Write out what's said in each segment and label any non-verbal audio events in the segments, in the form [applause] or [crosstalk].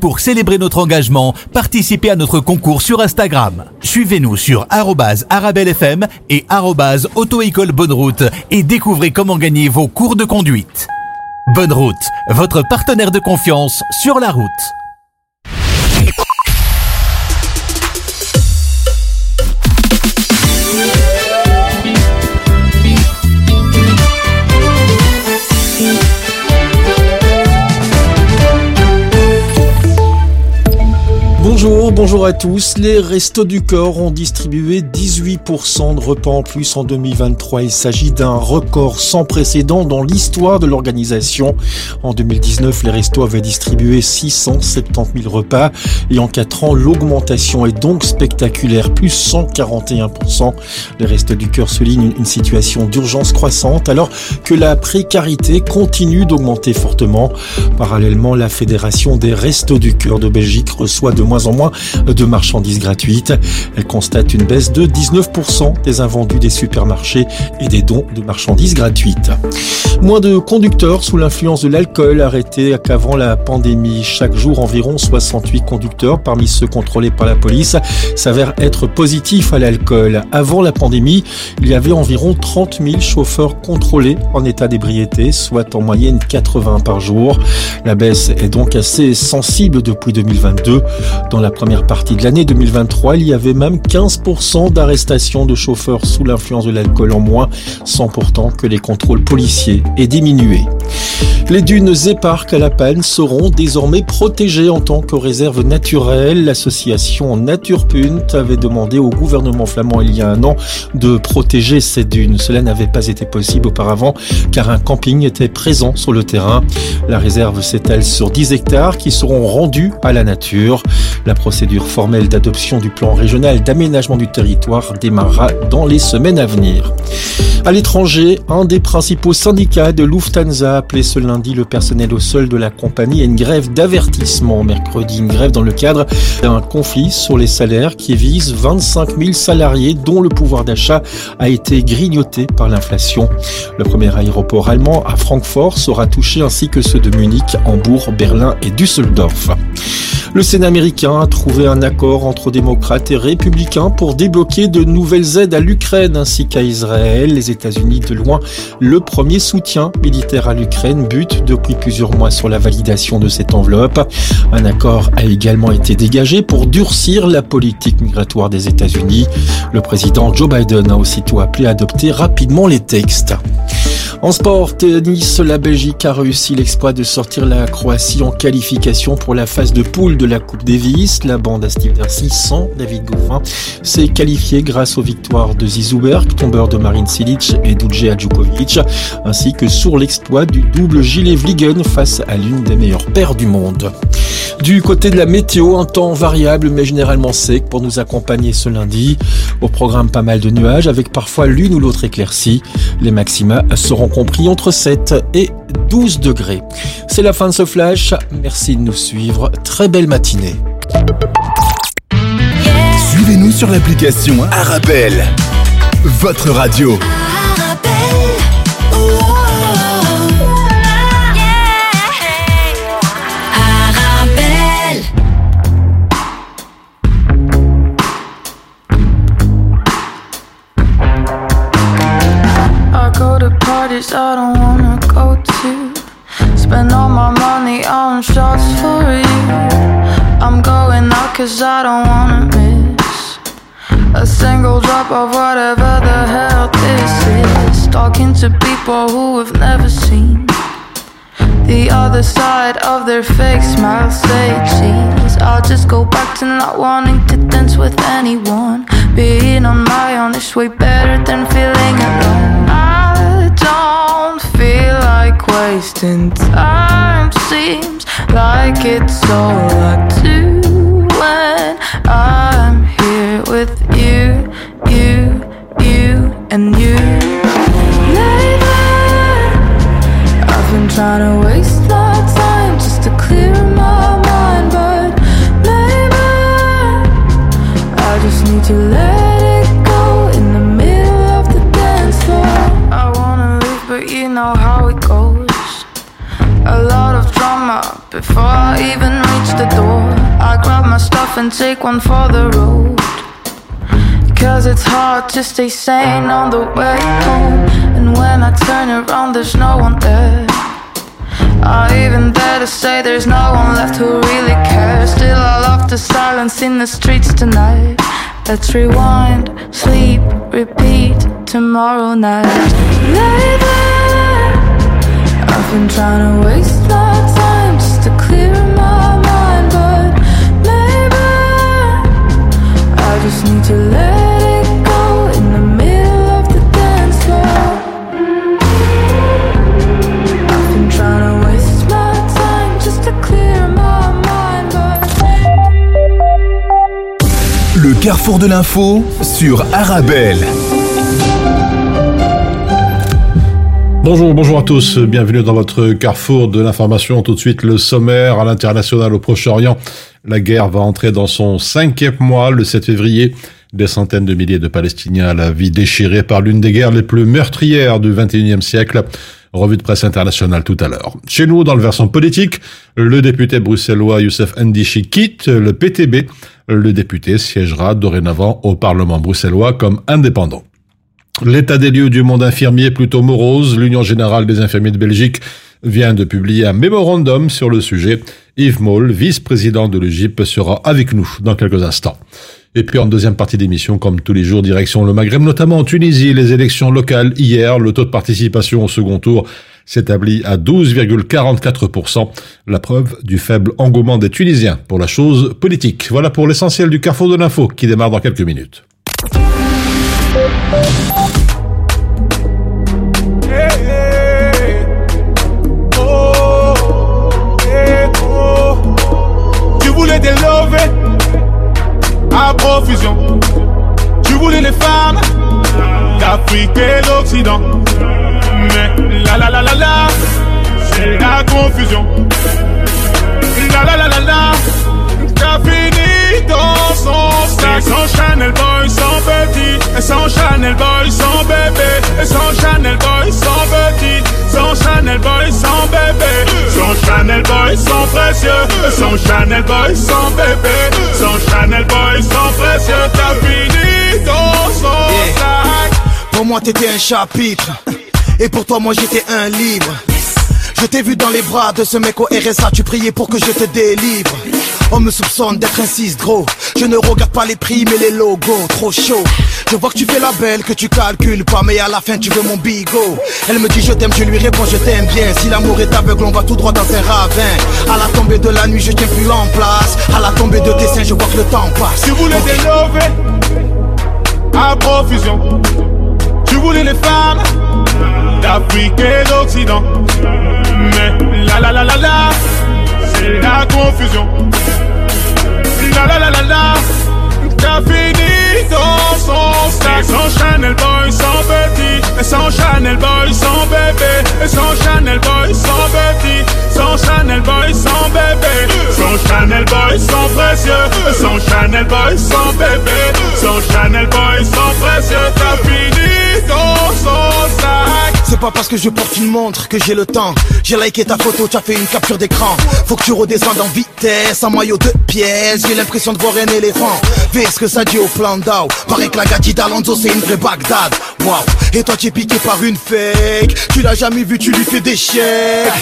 Pour célébrer notre engagement, participez à notre concours sur Instagram. Suivez-nous sur arabellefm et auto-école bonne route et découvrez comment gagner vos cours de conduite. Bonne route, votre partenaire de confiance sur la route. Bonjour, bonjour à tous. Les Restos du Corps ont distribué 18% de repas en plus en 2023. Il s'agit d'un record sans précédent dans l'histoire de l'organisation. En 2019, les Restos avaient distribué 670 000 repas et en 4 ans, l'augmentation est donc spectaculaire, plus 141%. Les Restos du Cœur soulignent une situation d'urgence croissante alors que la précarité continue d'augmenter fortement. Parallèlement, la Fédération des Restos du Cœur de Belgique reçoit de moins en moins de marchandises gratuites. Elle constate une baisse de 19% des invendus des supermarchés et des dons de marchandises gratuites. Moins de conducteurs sous l'influence de l'alcool arrêtés qu'avant la pandémie. Chaque jour, environ 68 conducteurs parmi ceux contrôlés par la police s'avèrent être positifs à l'alcool. Avant la pandémie, il y avait environ 30 000 chauffeurs contrôlés en état d'ébriété, soit en moyenne 80 par jour. La baisse est donc assez sensible depuis 2022. Dans la première partie de l'année 2023, il y avait même 15% d'arrestations de chauffeurs sous l'influence de l'alcool en moins, sans pourtant que les contrôles policiers aient diminué. Les dunes et parcs à la panne seront désormais protégées en tant que réserve naturelle. L'association Naturpunt avait demandé au gouvernement flamand il y a un an de protéger ces dunes. Cela n'avait pas été possible auparavant car un camping était présent sur le terrain. La réserve s'étale sur 10 hectares qui seront rendus à la nature. La procédure formelle d'adoption du plan régional d'aménagement du territoire démarrera dans les semaines à venir. À l'étranger, un des principaux syndicats de Lufthansa a appelé ce lundi le personnel au sol de la compagnie à une grève d'avertissement mercredi, une grève dans le cadre d'un conflit sur les salaires qui vise 25 000 salariés dont le pouvoir d'achat a été grignoté par l'inflation. Le premier aéroport allemand à Francfort sera touché ainsi que ceux de Munich, Hambourg, Berlin et Düsseldorf. Le Sénat américain a trouvé un accord entre démocrates et républicains pour débloquer de nouvelles aides à l'Ukraine ainsi qu'à Israël. Les États-Unis, de loin, le premier soutien militaire à l'Ukraine, butent depuis plusieurs mois sur la validation de cette enveloppe. Un accord a également été dégagé pour durcir la politique migratoire des États-Unis. Le président Joe Biden a aussitôt appelé à adopter rapidement les textes. En sport, tennis, la Belgique a réussi l'exploit de sortir la Croatie en qualification pour la phase de poule de la Coupe Davis. La bande à Steve Darcy sans David Goffin s'est qualifiée grâce aux victoires de Zizouberg, tombeur de Marin Cilic et Dujé Djukovic, ainsi que sur l'exploit du double gilet Vliegen face à l'une des meilleures paires du monde. Du côté de la météo, un temps variable mais généralement sec pour nous accompagner ce lundi. Au programme, pas mal de nuages avec parfois l'une ou l'autre éclaircie. Les maxima seront compris entre 7 et 12 degrés. C'est la fin de ce flash. Merci de nous suivre. Très belle matinée. Suivez-nous sur l'application Arabelle, votre radio. Cause I don't wanna miss a single drop of whatever the hell this is. Talking to people who have never seen the other side of their fake smile. Say cheese. I'll just go back to not wanting to dance with anyone. Being on my own is way better than feeling alone. I don't feel like wasting time. Seems like it's all I do when I'm here with you, you, you, and you. Lately, I've been trying to waste my time just to clear my mind, but maybe I just need to let it go in the middle of the dance floor. I wanna leave, but you know how it goes. A lot of drama before I even reach the door. Off and take one for the road. Cause it's hard to stay sane on the way home. And when I turn around, there's no one there. I even dare to say there's no one left who really cares. Still, I love the silence in the streets tonight. Let's rewind, sleep, repeat tomorrow night. Lately, I've been trying to waste my time just need to let it go in the middle of the dance floor. I've been trying to waste my time just to clear my mind, but Le carrefour de l'info sur Arabelle. Bonjour, bonjour à tous, bienvenue dans votre carrefour de l'information. Tout de suite, le sommaire à l'international au Proche-Orient. La guerre va entrer dans son cinquième mois, le 7 février. Des centaines de milliers de Palestiniens à la vie déchirée par l'une des guerres les plus meurtrières du 21e siècle. Revue de presse internationale tout à l'heure. Chez nous, dans le versant politique, le député bruxellois Youssef Ndichi quitte le PTB. Le député siégera dorénavant au Parlement bruxellois comme indépendant. L'état des lieux du monde infirmier plutôt morose, l'Union générale des infirmiers de Belgique vient de publier un mémorandum sur le sujet. Yves Moll, vice-président de l'Égypte, sera avec nous dans quelques instants. Et puis en deuxième partie d'émission, comme tous les jours, direction le Maghreb, notamment en Tunisie, les élections locales hier, le taux de participation au second tour s'établit à 12,44%, la preuve du faible engouement des Tunisiens pour la chose politique. Voilà pour l'essentiel du carrefour de l'info qui démarre dans quelques minutes. Voulais des à profusion. Tu voulais les femmes d'Afrique et d'Occident. Mais la la la la la, c'est la confusion. La la la la la, t'as fini dans son sac. Et sans Chanel Boy, sans petit. Et sans Chanel Boy, sans bébé. Et sans Chanel Boy, sans petit. Sans Chanel Boy, sans bébé. Sans Chanel Boy, sans précieux. Sans Chanel Boy, sans bébé. Sans Chanel Boy, sans précieux. T'as fini dans son sac. Pour moi t'étais un chapitre Et pour toi moi j'étais un livre Je t'ai vu dans les bras de ce mec au RSA Tu priais pour que je te délivre On me soupçonne d'être un 6 gros Je ne regarde pas les prix mais les logos Trop chaud Je vois que tu fais la belle que tu calcules pas Mais à la fin tu veux mon bigot Elle me dit je t'aime je lui réponds je t'aime bien Si l'amour est aveugle on va tout droit dans un ravin À la tombée de la nuit je tiens plus en place À la tombée de tes seins je vois que le temps passe Tu voulais des à profusion. Tu voulais les femmes d'Afrique et d'Occident. Mais la la la la la, c'est la confusion. La la la la la, t'as fini son Chanel Boy, sans petit. Et sans Chanel Boy, sans bébé. Et sans Chanel Boy, sans petit. Sans Chanel Boy, sans bébé. Sans Chanel Boy, sans précieux. Et sans Chanel Boy, sans bébé. Sans Chanel Boy, sans précieux. T'as fini dans son sac. C'est pas parce que je porte une montre que j'ai le temps. J'ai liké ta photo, tu as fait une capture d'écran. Faut que tu redescendes en vitesse, en maillot de pièces. J'ai l'impression de voir un éléphant. Fais ce que ça dit au plan d'Ao. Paraît que la gâtie d'Alonso c'est une vraie Bagdad. Waouh. Et toi tu es piqué par une fake. Tu l'as jamais vu, tu lui fais des chèques.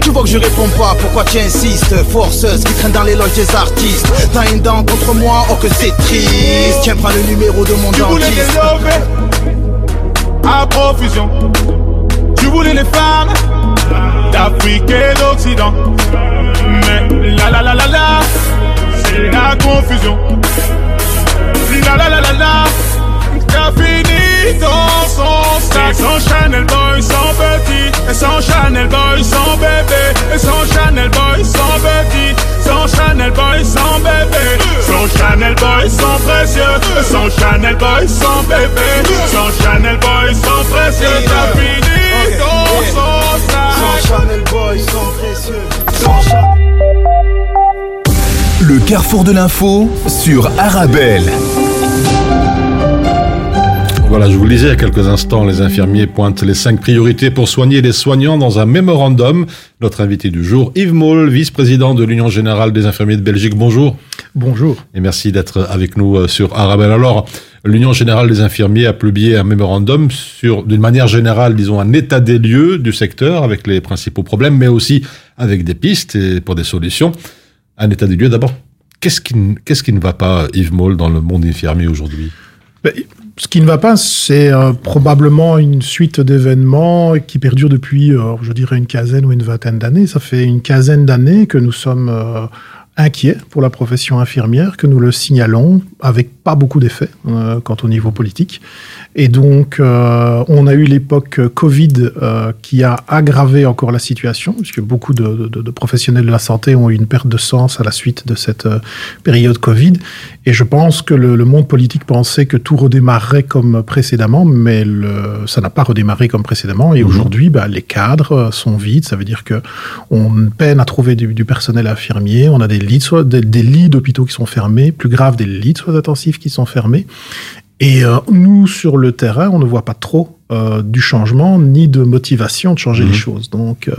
Tu vois que je réponds pas, pourquoi tu insistes Forceuse qui traîne dans les loges des artistes? T'as une dent contre moi, oh que c'est triste. Tiens, prends le numéro de mon Tu dentiste. à profusion. Voulais les femmes d'Afrique et d'Occident. Mais la la la la la, c'est la confusion. La la la la la, t'as fini dans son sac. Sans Chanel Boy, sans bébé. Et sans Chanel Boy, sans petit. Sans Chanel Boy, sans bébé. Sans Chanel Boy, sans précieux. Et sans Chanel Boy, sans bébé. Sans Chanel Boy, sans précieux. T'as fini dans son sac. Sans Chanel Boy, sans précieux. Sans Chanel. Le carrefour de l'info sur Arabelle. Voilà, je vous le disais il y a quelques instants, les infirmiers pointent les cinq priorités pour soigner les soignants dans un mémorandum. Notre invité du jour, Yves Moll, vice-président de l'Union Générale des Infirmiers de Belgique. Bonjour. Bonjour. Et merci d'être avec nous euh, sur Arabelle. Alors, l'Union Générale des Infirmiers a publié un mémorandum sur, d'une manière générale, disons, un état des lieux du secteur avec les principaux problèmes, mais aussi avec des pistes et pour des solutions. Un état des lieux d'abord. Qu'est-ce qui, qu'est-ce qui ne va pas, Yves Moll, dans le monde infirmier aujourd'hui? Ben, ce qui ne va pas, c'est euh, probablement une suite d'événements qui perdurent depuis, euh, je dirais, une quinzaine ou une vingtaine d'années. Ça fait une quinzaine d'années que nous sommes euh, inquiets pour la profession infirmière, que nous le signalons avec pas beaucoup d'effets quant au niveau politique. Et donc, euh, on a eu l'époque Covid euh, qui a aggravé encore la situation, puisque beaucoup de, de, de, professionnels de la santé ont eu une perte de sens à la suite de cette euh, période Covid. Et je pense que le, le, monde politique pensait que tout redémarrerait comme précédemment, mais le, ça n'a pas redémarré comme précédemment. Et mmh. aujourd'hui, bah, les cadres sont vides. Ça veut dire que on peine à trouver du, du personnel infirmier. On a des lits, des, des lits d'hôpitaux qui sont fermés, plus grave, des lits de soins intensifs qui sont fermés. Et euh, nous, sur le terrain, on ne voit pas trop euh, du changement ni de motivation de changer mmh. les choses. Donc, euh,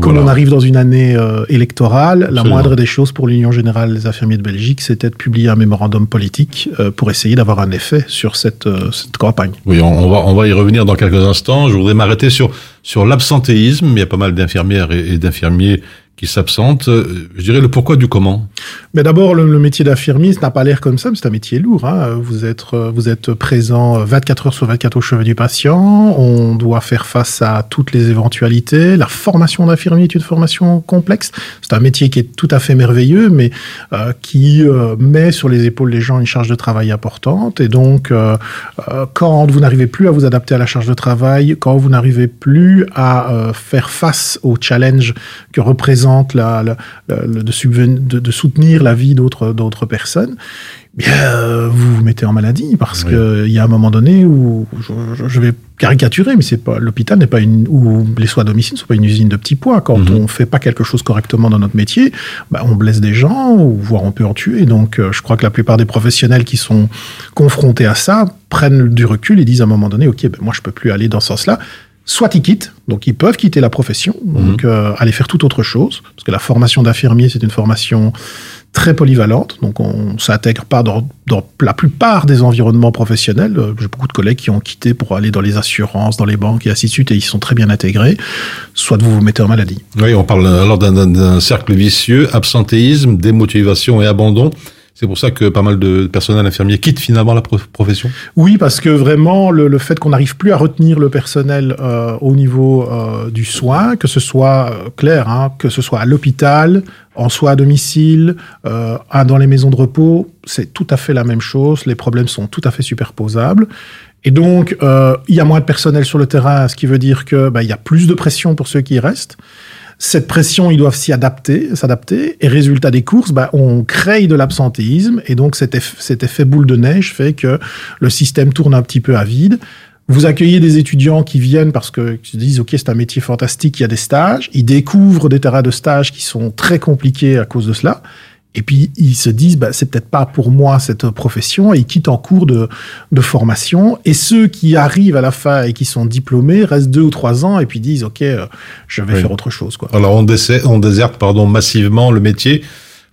comme voilà. on arrive dans une année euh, électorale, Absolument. la moindre des choses pour l'Union générale des infirmiers de Belgique, c'était de publier un mémorandum politique euh, pour essayer d'avoir un effet sur cette, euh, cette campagne. Oui, on, on, va, on va y revenir dans quelques instants. Je voudrais m'arrêter sur, sur l'absentéisme. Il y a pas mal d'infirmières et, et d'infirmiers qui s'absentent. Je dirais le pourquoi du comment. Mais d'abord, le, le, métier d'infirmier, n'a pas l'air comme ça, mais c'est un métier lourd. Hein. Vous, êtes, vous êtes présent 24 heures sur 24 au chevet du patient. On doit faire face à toutes les éventualités. La formation d'infirmier est une formation complexe. C'est un métier qui est tout à fait merveilleux, mais euh, qui euh, met sur les épaules des gens une charge de travail importante. Et donc, euh, quand vous n'arrivez plus à vous adapter à la charge de travail, quand vous n'arrivez plus à faire face au challenge que représente la, la, la, de, de, de, soutenir la vie d'autres d'autres personnes, bien euh, vous vous mettez en maladie parce oui. que il y a un moment donné où je, je vais caricaturer, mais c'est pas l'hôpital n'est pas une ou les soins à domicile ne sont pas une usine de petits pois. Quand mm -hmm. on fait pas quelque chose correctement dans notre métier, bah, on blesse des gens ou voire on peut en tuer. Donc euh, je crois que la plupart des professionnels qui sont confrontés à ça prennent du recul et disent à un moment donné, ok, ben moi je peux plus aller dans ce sens-là soit ils quittent, donc ils peuvent quitter la profession, donc mmh. euh, aller faire toute autre chose, parce que la formation d'infirmier, c'est une formation très polyvalente, donc on ne s'intègre pas dans, dans, la plupart des environnements professionnels. Euh, j'ai beaucoup de collègues qui ont quitté pour aller dans les assurances, dans les banques et ainsi de suite, et ils sont très bien intégrés, soit vous vous mettez en maladie. Oui, on parle alors d'un cercle vicieux, absentéisme, démotivation et abandon. C'est pour ça que pas mal de personnel infirmier quittent finalement la profession Oui, parce que vraiment, le, le fait qu'on n'arrive plus à retenir le personnel euh, au niveau euh, du soin, que ce soit euh, clair, hein, que ce soit à l'hôpital, en soins à domicile, euh, dans les maisons de repos, c'est tout à fait la même chose. Les problèmes sont tout à fait superposables. Et donc, euh, il y a moins de personnel sur le terrain, ce qui veut dire qu'il bah, y a plus de pression pour ceux qui restent. Cette pression, ils doivent s'y adapter, s'adapter. Et résultat des courses, bah, on crée de l'absentéisme. Et donc, cet effet, boule de neige fait que le système tourne un petit peu à vide. Vous accueillez des étudiants qui viennent parce que se disent ok c'est un métier fantastique, il y a des stages, ils découvrent des terrains de stage qui sont très compliqués à cause de cela. Et puis ils se disent bah, c'est peut-être pas pour moi cette profession et ils quittent en cours de, de, formation. Et ceux qui arrivent à la fin et qui sont diplômés restent deux ou trois ans et puis disent ok euh, je vais oui. faire autre chose quoi. Alors on, décès, on déserte pardon massivement le métier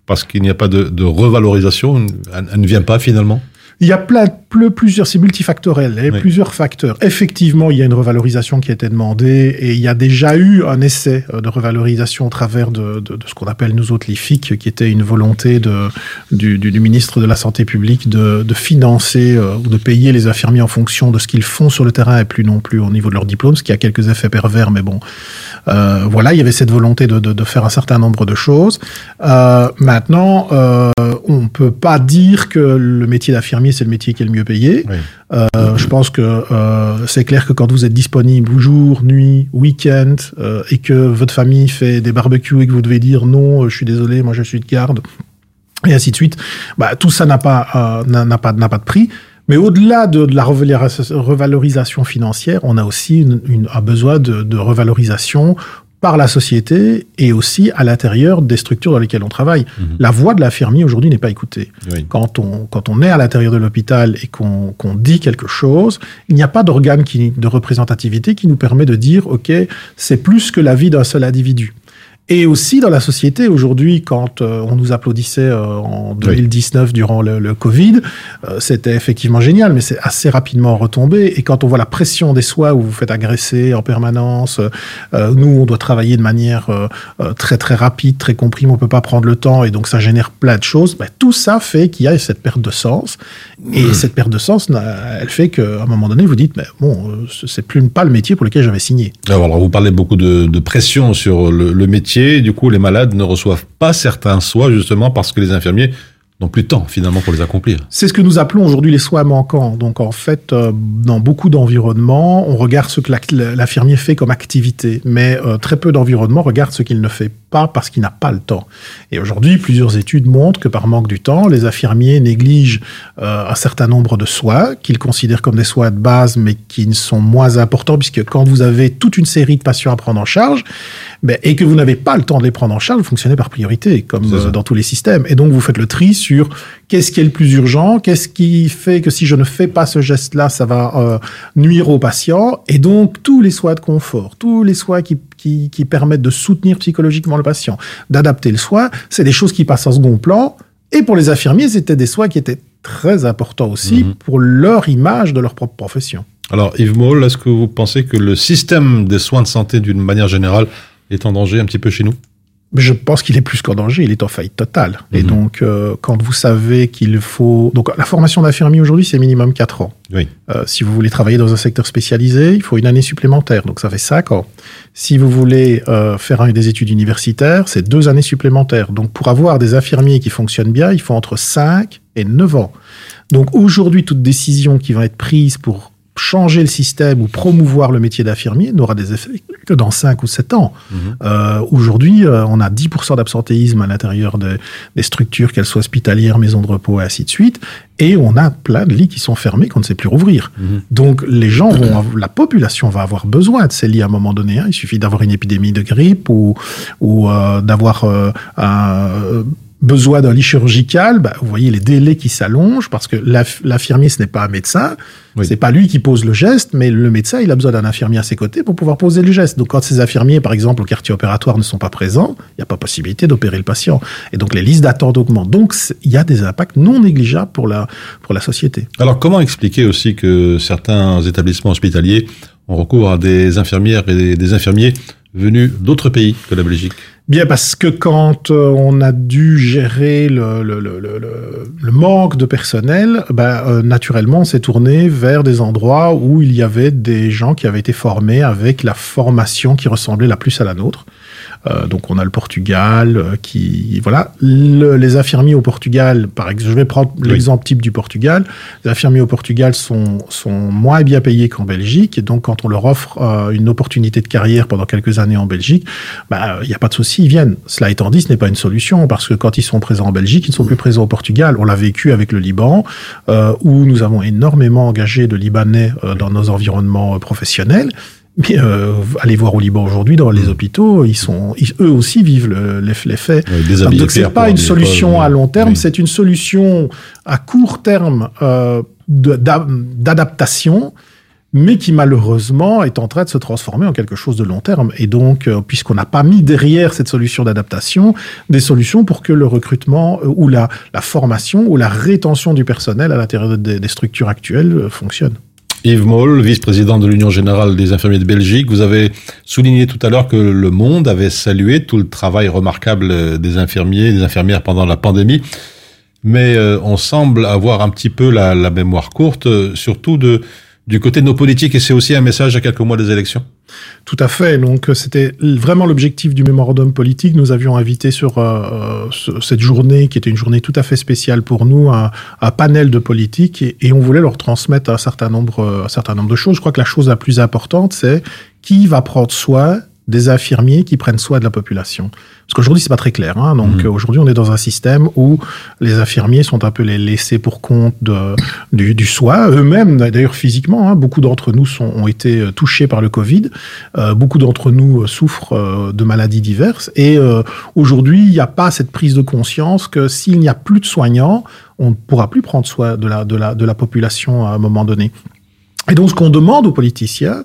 parce qu'il n'y a pas de, de revalorisation, elle, elle ne vient pas finalement? Il y a plein, plusieurs, c'est multifactoriel, il y a oui. plusieurs facteurs. Effectivement, il y a une revalorisation qui a été demandée et il y a déjà eu un essai euh, de revalorisation au travers de, de, de ce qu'on appelle nous autres l'IFIC, qui était une volonté de, du, du, du, ministre de la Santé publique de, financer euh, ou de payer les infirmiers en fonction de ce qu'ils font sur le terrain et plus non plus au niveau de leur diplôme, ce qui a quelques effets pervers, mais bon, euh, voilà, il y avait cette volonté de, de, de, faire un certain nombre de choses. Euh, maintenant, euh, on peut pas dire que le métier d'infirmier c'est le métier qui est le mieux payé. Oui. Euh, je pense que euh, c'est clair que quand vous êtes disponible jour, nuit, week-end euh, et que votre famille fait des barbecues et que vous devez dire non, je suis désolé, moi je suis de garde et ainsi de suite, bah, tout ça n'a pas n'a pas pas de prix. Mais au-delà de, de, la revalorisation financière, on a aussi une, une, un besoin de, de, revalorisation par la société et aussi à l'intérieur des structures dans lesquelles on travaille. Mhm. La voix de l'infirmier aujourd'hui n'est pas écoutée. Oui. Quand on, quand on est à l'intérieur de l'hôpital et qu'on dit quelque chose, il n'y a pas d'organe de représentativité qui nous permet de dire, OK, c'est plus que la vie d'un seul individu. Et aussi dans la société, aujourd'hui, quand euh, on nous applaudissait euh, en 2019 durant le, le Covid, euh, c'était effectivement génial, mais c'est assez rapidement retombé. Et quand on voit la pression des soins où vous faites agresser en permanence, nous, on doit travailler de manière très très rapide, très comprime, on peut pas prendre le temps, et donc ça génère plein de choses. Tout ça fait qu'il y a cette perte de sens. Et cette perte de sens, elle fait qu'à un moment donné, vous dites, mais bon, c'est plus pas le métier pour lequel j'avais signé. Alors, alors, vous parlez beaucoup de, de pression sur le, le métier. Du coup, les malades ne reçoivent pas certains soins justement parce que les infirmiers n'ont plus de temps finalement pour les accomplir. C'est ce que nous appelons aujourd'hui les soins manquants. Donc en fait, euh, dans beaucoup d'environnements, on regarde ce que l'infirmier fait comme activité, mais euh, très peu d'environnements regardent ce qu'il ne fait pas parce qu'il n'a pas le temps. Et aujourd'hui, plusieurs études montrent que par manque du temps, les infirmiers négligent euh, un certain nombre de soins qu'ils considèrent comme des soins de base, mais qui ne sont moins importants, puisque quand vous avez toute une série de patients à prendre en charge, ben, et que vous n'avez pas le temps de les prendre en charge, vous fonctionnez par priorité, comme dans tous les systèmes. Et donc, vous faites le tri sur qu'est-ce qui est le plus urgent, qu'est-ce qui fait que si je ne fais pas ce geste-là, ça va euh, nuire au patient. Et donc, tous les soins de confort, tous les soins qui, qui, qui permettent de soutenir psychologiquement le patient, d'adapter le soin, c'est des choses qui passent en second plan. Et pour les infirmiers, c'était des soins qui étaient très importants aussi Mhm. pour leur image de leur propre profession. Alors, Yves Moll, est-ce que vous pensez que le système des soins de santé d'une manière générale est en danger un petit peu chez nous? Je pense qu'il est plus qu'en danger, il est en faillite totale. Et Mhm. donc, euh, quand vous savez qu'il faut... Donc, la formation d'infirmier aujourd'hui, c'est minimum 4 ans. Oui. Euh, si vous voulez travailler dans un secteur spécialisé, il faut une année supplémentaire, donc ça fait 5 ans. Si vous voulez euh, faire des études universitaires, c'est deux années supplémentaires. Donc, pour avoir des infirmiers qui fonctionnent bien, il faut entre 5 et 9 ans. Donc, aujourd'hui, toute décision qui va être prise pour changer le système ou promouvoir le métier d'infirmier n'aura des effets que dans 5 ou 7 ans. Euh, Aujourd'hui, euh, on a 10% d'absentéisme à l'intérieur des, des structures, qu'elles soient hospitalières, maisons de repos et ainsi de suite. Et on a plein de lits qui sont fermés qu'on ne sait plus rouvrir. Mhm. Donc les gens vont, la population va avoir besoin de ces lits à un moment donné. hein. Il suffit d'avoir une épidémie de grippe ou, ou euh, d'avoir euh, un euh, besoin d'un lit chirurgical. Bah, vous voyez les délais qui s'allongent parce que l'inf- l'infirmier ce n'est pas un médecin. Oui. C'est pas lui qui pose le geste, mais le médecin, il a besoin d'un infirmier à ses côtés pour pouvoir poser le geste. Donc, quand ces infirmiers, par exemple, au quartier opératoire ne sont pas présents, il n'y a pas possibilité d'opérer le patient. Et donc, les listes d'attente augmentent. Donc, il y a des impacts non négligeables pour la, pour la société. Alors, comment expliquer aussi que certains établissements hospitaliers ont recours à des infirmières et des infirmiers venus d'autres pays que la Belgique? Bien, parce que quand euh, on a dû gérer le, le, le, le, manque de personnel, ben, euh, naturellement, on s'est tourné vers des endroits où il y avait des gens qui avaient été formés avec la formation qui ressemblait la plus à la nôtre. Euh, donc, on a le Portugal euh, qui, voilà, Le- les infirmiers au Portugal, par exemple, je vais prendre Oui. l'exemple type du Portugal. Les infirmiers au Portugal sont, sont moins bien payés qu'en Belgique, et donc quand on leur offre euh, une opportunité de carrière pendant quelques années en Belgique, bah, il n'y a pas de souci, ils viennent. Cela étant dit, ce n'est pas une solution, parce que quand ils sont présents en Belgique, ils ne sont plus présents au Portugal. On l'a vécu avec le Liban, euh, où nous avons énormément engagé de Libanais euh, dans nos environnements euh, professionnels. Mais euh, allez voir au Liban aujourd'hui, dans les hôpitaux, ils sont, ils- eux aussi vivent le- l'eff- l'effet. Ouais, déshabiller Donc c'est pas une solution à long terme, oui. c'est une solution à court terme euh, d'adaptation, mais qui malheureusement est en train de se transformer en quelque chose de long terme. Et donc, euh, puisqu'on n'a pas mis derrière cette solution d'adaptation des solutions pour que le recrutement euh, ou la, la formation ou la rétention du personnel à l'intérieur des, des structures actuelles euh, fonctionne. Yves Moll, vice-président de l'Union générale des infirmiers de Belgique, vous avez souligné tout à l'heure que le monde avait salué tout le travail remarquable des infirmiers et des infirmières pendant la pandémie. Mais euh, on semble avoir un petit peu la, mémoire courte, surtout de, du côté de nos politiques, et c'est aussi un message à quelques mois des élections. Tout à fait. Donc, euh, c'était vraiment l'objectif du mémorandum politique. Nous avions invité sur euh, ce- cette journée, qui était une journée tout à fait spéciale pour nous, un, un panel de politiques et, et on voulait leur transmettre un certain nombre, euh, un certain nombre de choses. Je crois que la chose la plus importante, c'est qui va prendre soin des infirmiers qui prennent soin de la population Parce qu'aujourd'hui, c'est pas très clair. Hein. Donc Mhm. aujourd'hui, on est dans un système où les infirmiers sont un peu les laissés pour compte de, du, du soin. Eux-mêmes, d'ailleurs physiquement, hein, beaucoup d'entre nous sont, ont été euh, touchés par le Covid. Euh, beaucoup d'entre nous euh, souffrent euh, de maladies diverses. Et euh, aujourd'hui, il n'y a pas cette prise de conscience que s'il n'y a plus de soignants, on ne pourra plus prendre soin de la, de la, de la population à un moment donné. Et donc, ce qu'on demande aux politiciens,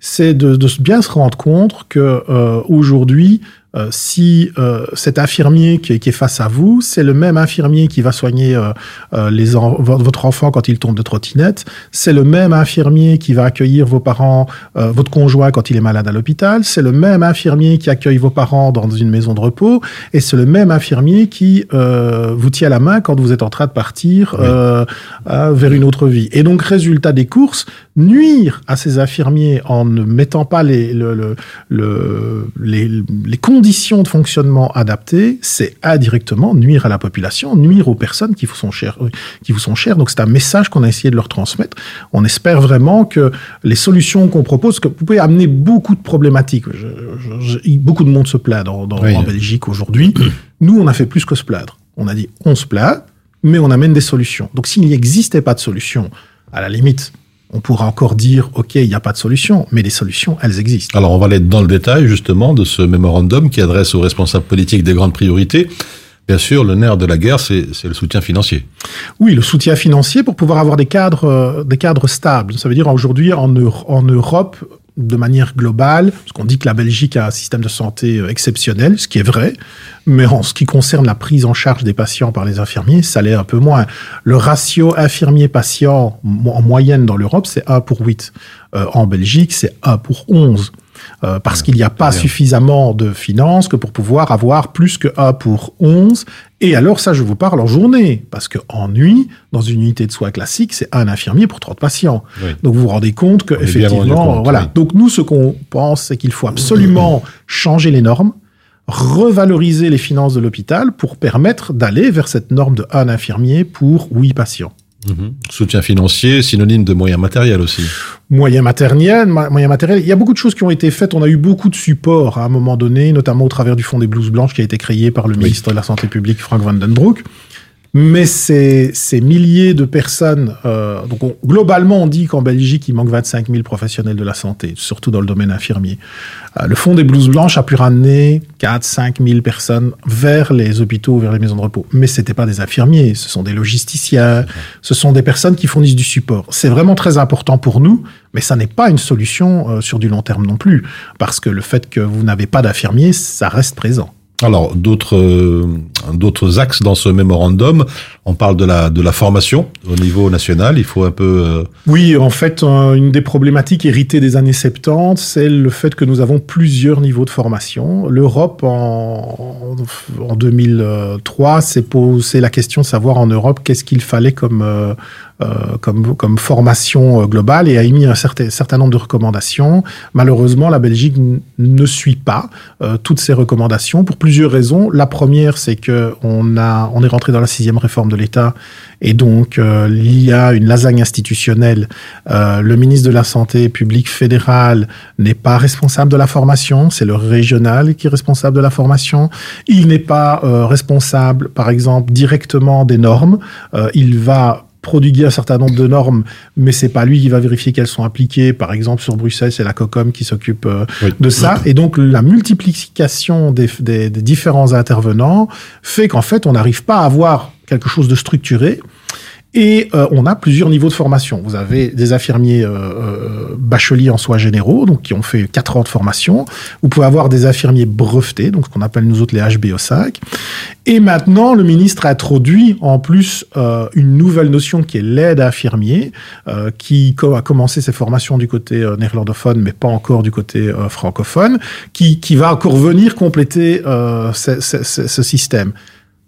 c'est de, bien se rendre compte que euh, aujourd'hui, euh, si euh, cet infirmier qui, est- qui est face à vous, c'est le même infirmier qui va soigner euh, euh, les en- vo- votre enfant quand il tombe de trottinette, c'est le même infirmier qui va accueillir vos parents, euh, votre conjoint quand il est malade à l'hôpital, c'est le même infirmier qui accueille vos parents dans une maison de repos, et c'est le même infirmier qui euh, vous tient la main quand vous êtes en train de partir euh, euh, vers une autre vie. Et donc, résultat des courses, nuire à ces infirmiers en ne mettant pas les, le, le- le- les, les conditions de fonctionnement adaptées, c'est indirectement nuire à la population, nuire aux personnes qui vous sont chères. Qui vous sont chères. Donc, c'est un message qu'on a essayé de leur transmettre. On espère vraiment que les solutions qu'on propose, que vous pouvez amener beaucoup de problématiques. Je- je- je- beaucoup de monde se plaint dans, dans- Oui. en Belgique aujourd'hui. Nous, on a fait plus que se plaindre. On a dit, on se plaint, mais on amène des solutions. Donc, s'il n'existait pas de solution, à la limite, on pourra encore dire, OK, il n'y a pas de solution, mais les solutions, elles existent. Alors, on va aller dans le détail, justement, de ce mémorandum qui adresse aux responsables politiques des grandes priorités. Bien sûr, le nerf de la guerre, c'est le soutien financier. Oui, le soutien financier pour pouvoir avoir des cadres, euh, des cadres stables. Ça veut dire aujourd'hui en, en Europe, de manière globale, parce qu'on dit que la Belgique a un système de santé euh, exceptionnel, ce qui est vrai, mais en ce qui concerne la prise en charge des patients par les infirmiers, ça l'est un peu moins. Le ratio infirmier-patient en moyenne dans l'Europe, c'est 1 pour 8. Euh, en Belgique, c'est 1 pour 11. Euh, parce qu'il n'y a pas bien. suffisamment de finances que pour pouvoir avoir plus que 1 pour 11. Et alors, ça, je vous parle en journée. Parce qu'en nuit, dans une unité de soins classique, c'est un infirmier pour 30 patients. Oui. Donc, vous vous rendez compte que, On effectivement, compte, voilà. oui. Donc, nous, ce qu'on pense, c'est qu'il faut absolument [clears throat] changer les normes, revaloriser les finances de l'hôpital pour permettre d'aller vers cette norme de un infirmier pour 8 patients. Mhm. Soutien financier, synonyme de moyens matériels aussi. Moyens matériels, ma- moyens matériels. Il y a beaucoup de choses qui ont été faites. On a eu beaucoup de support à un moment donné, notamment au travers du Fonds des blouses blanches qui a été créé par le ministre de la Santé publique, Frank Vandenbroek. Mais ces, ces milliers de personnes, euh, donc on- globalement, on dit qu'en Belgique, il manque 25 000 professionnels de la santé, surtout dans le domaine infirmier. Euh, le Fonds des blouses blanches a pu ramener 4 5 000 personnes vers les hôpitaux, vers les maisons de repos. Mais c'était pas des infirmiers, ce sont des logisticiens, ce sont des personnes qui fournissent du support. C'est vraiment très important pour nous, mais ça n'est pas une solution euh, sur du long terme non plus, parce que le fait que vous n'avez pas d'infirmiers, ça reste présent. Alors, d'autres euh, d'autres axes dans ce mémorandum, on parle de la, de la formation au niveau national. Il faut un peu... euh, Oui, en fait, euh, une des problématiques héritées des années 70, c'est le fait que nous avons plusieurs niveaux de formation. L'Europe, en, en 2003, s'est posé la question de savoir en Europe qu'est-ce qu'il fallait comme, comme, comme formation euh, globale et a émis un certain, certain nombre de recommandations. Malheureusement, la Belgique ne suit pas euh, toutes ces recommandations pour plusieurs raisons. La première, c'est que on est rentré dans la sixième réforme de l'État et donc euh, il y a une lasagne institutionnelle. Euh, le ministre de la Santé publique fédéral n'est pas responsable de la formation, c'est le régional qui est responsable de la formation. Il n'est pas euh, responsable, par exemple, directement des normes. Euh, il va prodiguer un certain nombre de normes, mais c'est pas lui qui va vérifier qu'elles sont appliquées. Par exemple, sur Bruxelles, c'est la COCOM qui s'occupe euh, Oui. de ça. Et donc, la multiplication des, des- des différents intervenants fait qu'en fait, on n'arrive pas à avoir quelque chose de structuré. Et euh, on a plusieurs niveaux de formation. Vous avez des infirmiers euh, euh, bacheliers en soins généraux, donc qui ont fait 4 ans de formation. Vous pouvez avoir des infirmiers brevetés, donc ce qu'on appelle nous autres les HBO5. Et maintenant, le ministre a introduit en plus euh, une nouvelle notion qui est l'aide infirmier, euh, qui a commencé ses formations du côté euh, néerlandophone, mais pas encore du côté francophone, qui, qui va encore venir compléter ce, ce- ce- ce système.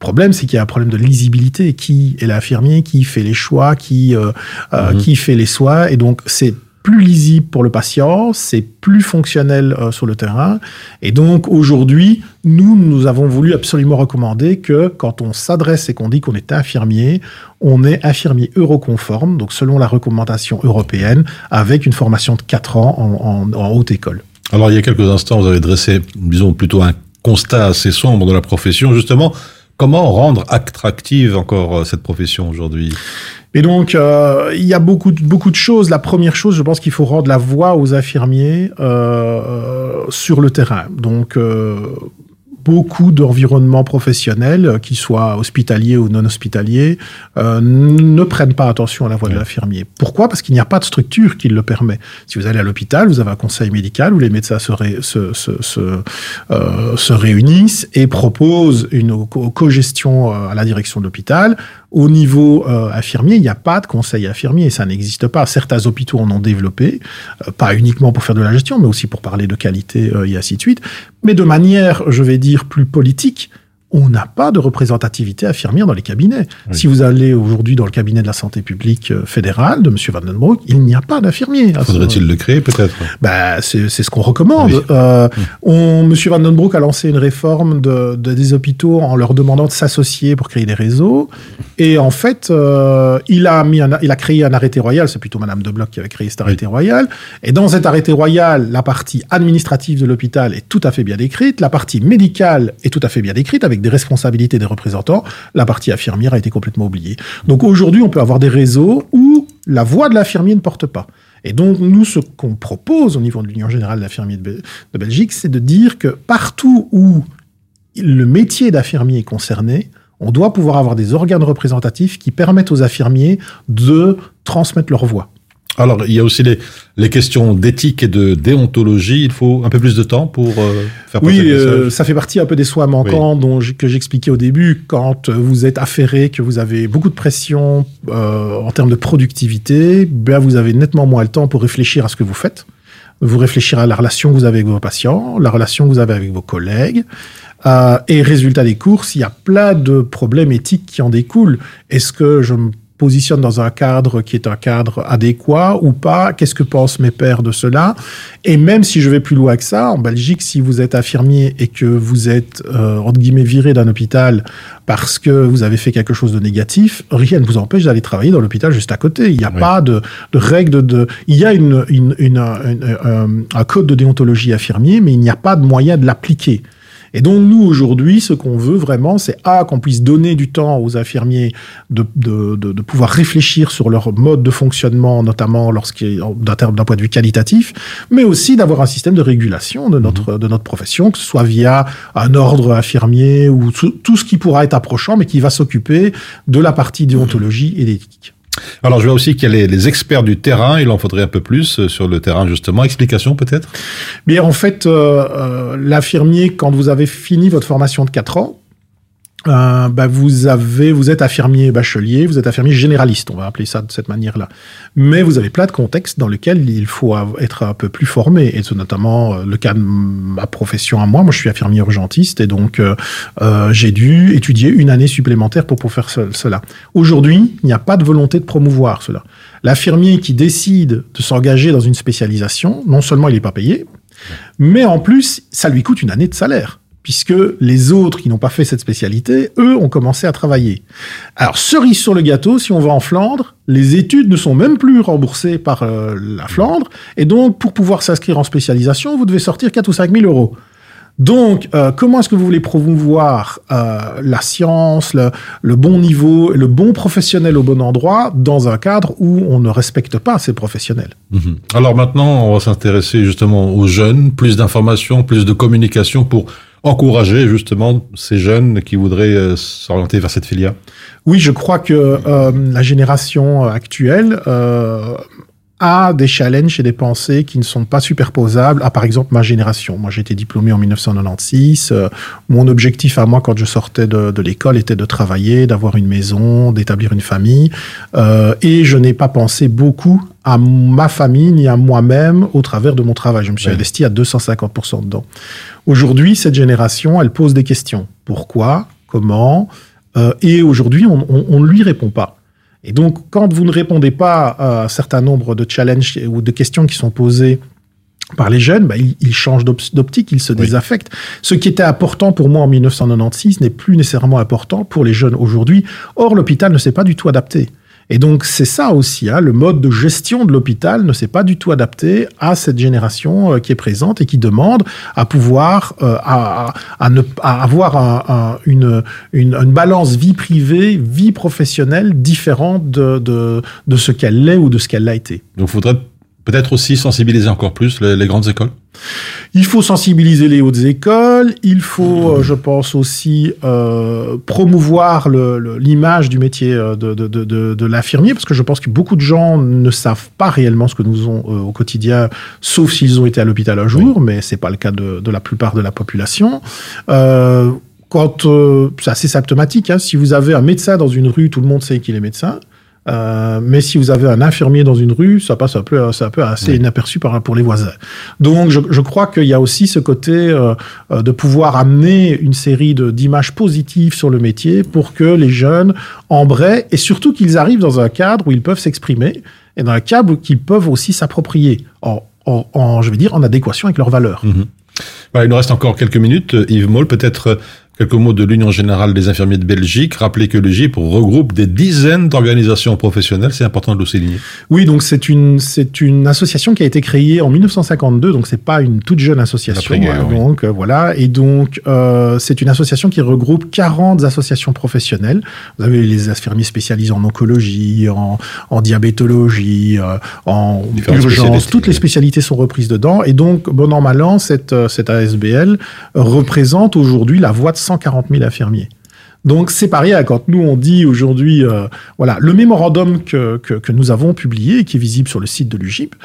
Le problème, c'est qu'il y a un problème de lisibilité. Qui est l'infirmier Qui fait les choix Qui, euh, euh, qui fait les soins Et donc, c'est plus lisible pour le patient, c'est plus fonctionnel euh, sur le terrain. Et donc, aujourd'hui, nous, nous avons voulu absolument recommander que quand on s'adresse et qu'on dit qu'on est infirmier, on est infirmier euroconforme, donc selon la recommandation européenne, avec une formation de 4 ans en, en- en haute école. Alors il y a quelques instants, vous avez dressé, disons plutôt un constat assez sombre de la profession. Justement, comment rendre attractive encore euh, cette profession aujourd'hui? Et donc, euh, il y a beaucoup de, beaucoup de choses. La première chose, je pense qu'il faut rendre la voix aux infirmiers euh, sur le terrain. Donc, euh, beaucoup d'environnements professionnels, euh, qu'ils soient hospitaliers ou non hospitaliers, euh, ne prennent pas attention à la voix de l'infirmier. Pourquoi? Parce qu'il n'y a pas de structure qui le permet. Si vous allez à l'hôpital, vous avez un conseil médical où les médecins se, ré, se, se, se, euh, se, réunissent et proposent une co-gestion à la direction de l'hôpital. Au niveau euh, infirmier, il n'y a pas de conseil infirmier, ça n'existe pas. Certains hôpitaux en ont développé, euh, pas uniquement pour faire de la gestion, mais aussi pour parler de qualité euh, et ainsi de suite. Mais de manière, je vais dire, plus politique, on n'a pas de représentativité infirmière dans les cabinets. Oui. Si vous allez aujourd'hui dans le cabinet de la santé publique euh, fédérale de M. Vandenbroek, il n'y a pas d'infirmier. Faudrait-il le créer peut-être? Bah, C'est ce qu'on recommande. Oui. Euh, on, M. Vandenbroek a lancé une réforme de, de, des hôpitaux en leur demandant de s'associer pour créer des réseaux. Et en fait, euh, il, a mis un, il a créé un arrêté royal, c'est plutôt Mme de Bloch qui avait créé cet arrêté oui. royal. Et dans cet arrêté royal, la partie administrative de l'hôpital est tout à fait bien décrite, la partie médicale est tout à fait bien décrite, avec des responsabilités des représentants, la partie infirmière a été complètement oubliée. Donc aujourd'hui, on peut avoir des réseaux où la voix de l'infirmier ne porte pas. Et donc, nous, ce qu'on propose au niveau de l'Union générale d'infirmiers de, de Belgique, c'est de dire que partout où le métier d'infirmier est concerné, on doit pouvoir avoir des organes représentatifs qui permettent aux infirmiers de transmettre leur voix. Alors, il y a aussi les, les questions d'éthique et de déontologie. Il faut un peu plus de temps pour euh, faire Oui, euh, ça fait partie un peu des soins manquants oui. dont que j'expliquais au début. Quand vous êtes affairé, que vous avez beaucoup de pression euh, en termes de productivité, ben vous avez nettement moins le temps pour réfléchir à ce que vous faites. Vous réfléchir à la relation que vous avez avec vos patients, la relation que vous avez avec vos collègues. Euh, et résultat des courses, il y a plein de problèmes éthiques qui en découlent. Est-ce que je me positionne dans un cadre qui est un cadre adéquat ou pas? Qu'est-ce que pensent mes pairs de cela? Et même si je vais plus loin que ça, en Belgique, si vous êtes infirmier et que vous êtes, euh, entre guillemets, viré d'un hôpital parce que vous avez fait quelque chose de négatif, rien ne vous empêche d'aller travailler dans l'hôpital juste à côté. Il n'y a oui. pas de, de règle de, de, Il y a une, une, une, un, un code de déontologie infirmier, mais il n'y a pas de moyen de l'appliquer. Et donc nous aujourd'hui, ce qu'on veut vraiment, c'est a qu'on puisse donner du temps aux infirmiers de, de, de, de, pouvoir réfléchir sur leur mode de fonctionnement, notamment d'un point de vue qualitatif, mais aussi d'avoir un système de régulation de notre mmh. de notre profession, que ce soit via un ordre infirmier ou tout, tout ce qui pourra être approchant, mais qui va s'occuper de la partie déontologie et d'éthique. Alors, je vois aussi qu'il y a les, les, experts du terrain. Il en faudrait un peu plus euh, sur le terrain, justement. Explication, peut-être? Bien, en fait, euh, euh, l'infirmier, quand vous avez fini votre formation de 4 ans, euh, bah vous avez, vous êtes infirmier bachelier, vous êtes infirmier généraliste, on va appeler ça de cette manière-là. Mais vous avez plein de contextes dans lesquels il faut être un peu plus formé, et c'est notamment euh, le cas de ma profession à moi. Moi, je suis infirmier urgentiste, et donc euh, euh, j'ai dû étudier une année supplémentaire pour pour faire ce, cela. Aujourd'hui, il n'y a pas de volonté de promouvoir cela. L'infirmier qui décide de s'engager dans une spécialisation, non seulement il n'est pas payé, mais en plus, ça lui coûte une année de salaire puisque les autres qui n'ont pas fait cette spécialité, eux, ont commencé à travailler. Alors, cerise sur le gâteau, si on va en Flandre, les études ne sont même plus remboursées par euh, la Flandre, et donc, pour pouvoir s'inscrire en spécialisation, vous devez sortir 4 ou 5 000 euros. Donc, euh, comment est-ce que vous voulez promouvoir euh, la science, le, bon niveau, le bon professionnel au bon endroit dans un cadre où on ne respecte pas ces professionnels? Mmh. Alors maintenant, on va s'intéresser justement aux jeunes, plus d'informations, plus de communication pour encourager justement ces jeunes qui voudraient euh, s'orienter vers cette filière? Oui, je crois que euh, la génération actuelle a des challenges et des pensées qui ne sont pas superposables à, par exemple, ma génération. Moi, j'ai été diplômé en 1996. Euh, mon objectif à moi, quand je sortais de, de l'école, était de travailler, d'avoir une maison, d'établir une famille. Euh, et je n'ai pas pensé beaucoup à ma famille ni à moi-même au travers de mon travail. Je me suis oui. investi à 250% dedans. Aujourd'hui, cette génération, elle pose des questions. Pourquoi? Comment? Euh, Et aujourd'hui, on ne lui répond pas. Et donc, quand vous ne répondez pas à un certain nombre de challenges ou de questions qui sont posées par les jeunes, bah, ils, ils, changent d'optique, ils se oui. désaffectent. Ce qui était important pour moi en 1996 n'est plus nécessairement important pour les jeunes aujourd'hui. Or, l'hôpital ne s'est pas du tout adapté. Et donc c'est ça aussi, hein, le mode de gestion de l'hôpital ne s'est pas du tout adapté à cette génération euh, qui est présente et qui demande à pouvoir euh, à, à, ne, avoir un, un, une, une, une, balance vie privée, vie professionnelle différente de, de, de ce qu'elle est ou de ce qu'elle a été. Donc il faudrait peut-être aussi sensibiliser encore plus les grandes écoles? Il faut sensibiliser les hautes écoles, il faut, euh, je pense aussi, euh, promouvoir l'image du métier euh, de, de, l'infirmier, parce que je pense que beaucoup de gens ne savent pas réellement ce que nous faisons au quotidien, sauf s'ils ont été à l'hôpital un jour, oui. mais c'est pas le cas de, la plupart de la population. Quand c'est assez symptomatique, hein, si vous avez un médecin dans une rue, tout le monde sait qu'il est médecin. Euh, mais si vous avez un infirmier dans une rue, ça passe un peu, ça peut assez inaperçu par, pour les voisins. Donc, je, je crois qu'il y a aussi ce côté euh, de pouvoir amener une série d'images positives sur le métier pour que les jeunes embraient et surtout qu'ils arrivent dans un cadre où ils peuvent s'exprimer et dans un cadre qu'ils peuvent aussi s'approprier en, en, en, je vais dire, en adéquation avec leurs valeurs. Mmh. Voilà, il nous reste encore quelques minutes. Yves Moll, peut-être Quelques mots de l'Union générale des infirmiers de Belgique. Rappelez que le GIP regroupe des dizaines d'organisations professionnelles. C'est important de le souligner. Oui, donc c'est une c'est une association qui a été créée en 1952. Donc c'est pas une toute jeune association. Hein, donc euh, voilà. Et donc euh, c'est une association qui regroupe 40 associations professionnelles. Vous avez les infirmiers spécialisés en oncologie, en, en diabétologie, euh, en urgence. Toutes les spécialités sont reprises dedans. Et donc bon an mal an, cette cette ASBL représente aujourd'hui la voie de 140 000 infirmiers. Donc c'est pareil quand nous on dit aujourd'hui, euh, voilà, le mémorandum que, que, que, nous avons publié, qui est visible sur le site de l'UGIP,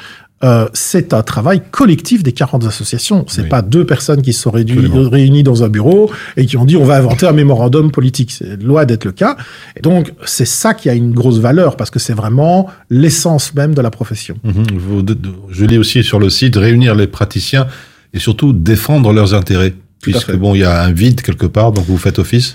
euh, c'est un travail collectif des 40 associations. C'est oui. pas deux personnes qui se sont réunies dans un bureau et qui ont dit on va inventer un mémorandum politique. C'est loin d'être le cas. Et donc c'est ça qui a une grosse valeur parce que c'est vraiment l'essence même de la profession. Mmh, je lis aussi sur le site réunir les praticiens et surtout défendre leurs intérêts puisque bon, il y a un vide quelque part, donc vous faites office.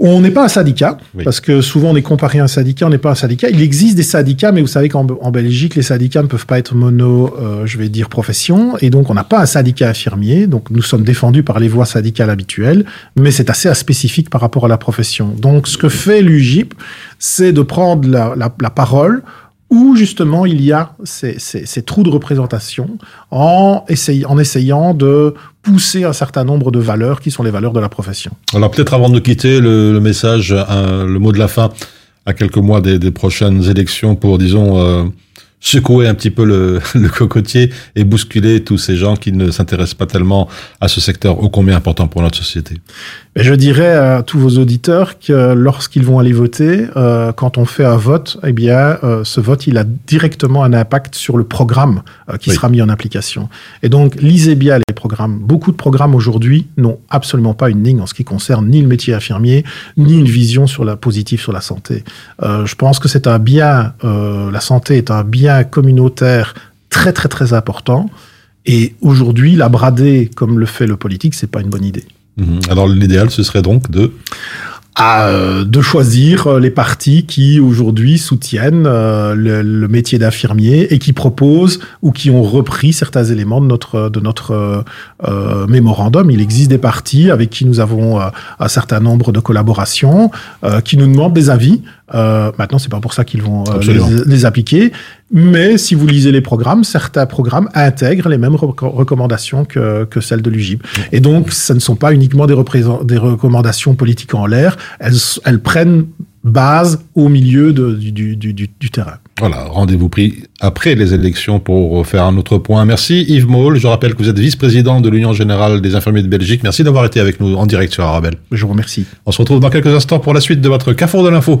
On n'est pas un syndicat, oui. parce que souvent on est comparé à un syndicat, on n'est pas un syndicat. Il existe des syndicats, mais vous savez qu'en Belgique, les syndicats ne peuvent pas être mono, euh, je vais dire, profession, et donc on n'a pas un syndicat infirmier, donc nous sommes défendus par les voies syndicales habituelles, mais c'est assez spécifique par rapport à la profession. Donc ce que fait l'UGIP, c'est de prendre la, la, la parole où justement il y a ces, ces, ces trous de représentation en, en essayant de pousser un certain nombre de valeurs qui sont les valeurs de la profession. Alors peut-être avant de quitter le, le message, le mot de la fin à quelques mois des, des prochaines élections pour, disons, euh, secouer un petit peu le, [laughs] le, cocotier et bousculer tous ces gens qui ne s'intéressent pas tellement à ce secteur ô combien important pour notre société. Et je dirais à tous vos auditeurs que lorsqu'ils vont aller voter, euh, quand on fait un vote, eh bien, euh, ce vote, il a directement un impact sur le programme euh, qui oui. sera mis en application. Et donc, lisez bien les programmes. Beaucoup de programmes aujourd'hui n'ont absolument pas une ligne en ce qui concerne ni le métier infirmier, ni une vision sur la positive sur la santé. Je pense que c'est un bien, la santé est un bien communautaire très très très important. Et aujourd'hui, la brader comme le fait le politique, c'est pas une bonne idée. Mhm. Alors l'idéal, ce serait donc de? À, euh, de choisir euh, les partis qui aujourd'hui soutiennent euh, le, le, métier d'infirmier et qui proposent ou qui ont repris certains éléments de notre de notre euh, mémorandum. Il existe des partis avec qui nous avons un certain nombre de collaborations qui nous demandent des avis. maintenant, c'est pas pour ça qu'ils vont les, les, appliquer, mais si vous lisez les programmes, certains programmes intègrent les mêmes recommandations que, que celles de l'UGIP. Et donc, ce ne sont pas uniquement des, des recommandations politiques en l'air, elles, elles, prennent base au milieu de, du, du, du, du, terrain. Voilà, rendez-vous pris après les élections pour faire un autre point. Merci Yves Moll, je rappelle que vous êtes vice-président de l'Union Générale des Infirmiers de Belgique. Merci d'avoir été avec nous en direct sur Arabelle. Je vous remercie. On se retrouve dans quelques instants pour la suite de votre Carrefour de l'info.